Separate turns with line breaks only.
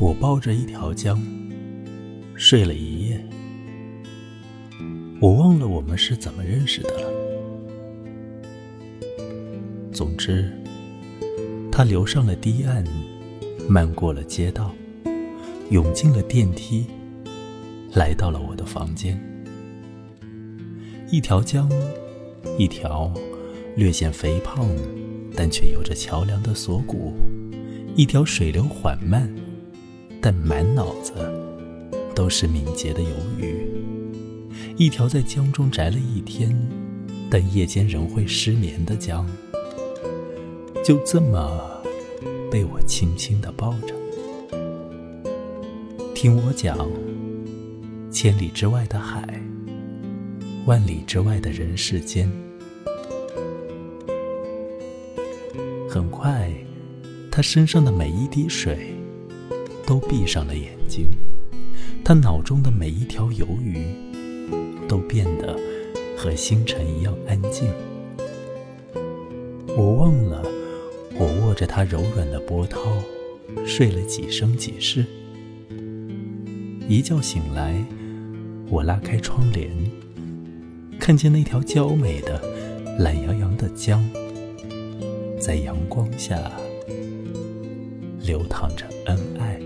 我抱着一条江，睡了一夜。我忘了我们是怎么认识的了。总之，他流上了堤岸，漫过了街道，涌进了电梯，来到了我的房间。一条江，一条略显肥胖，但却有着桥梁的锁骨；一条水流缓慢。但满脑子都是敏捷的游鱼，一条在江中宅了一天，但夜间仍会失眠的江，就这么被我轻轻地抱着。听我讲，千里之外的海，万里之外的人世间。很快，他身上的每一滴水。都闭上了眼睛，他脑中的每一条游鱼都变得和星辰一样安静。我忘了，我握着他柔软的波涛，睡了几生几世。一觉醒来，我拉开窗帘，看见那条娇美的、懒洋洋的江，在阳光下流淌着恩爱。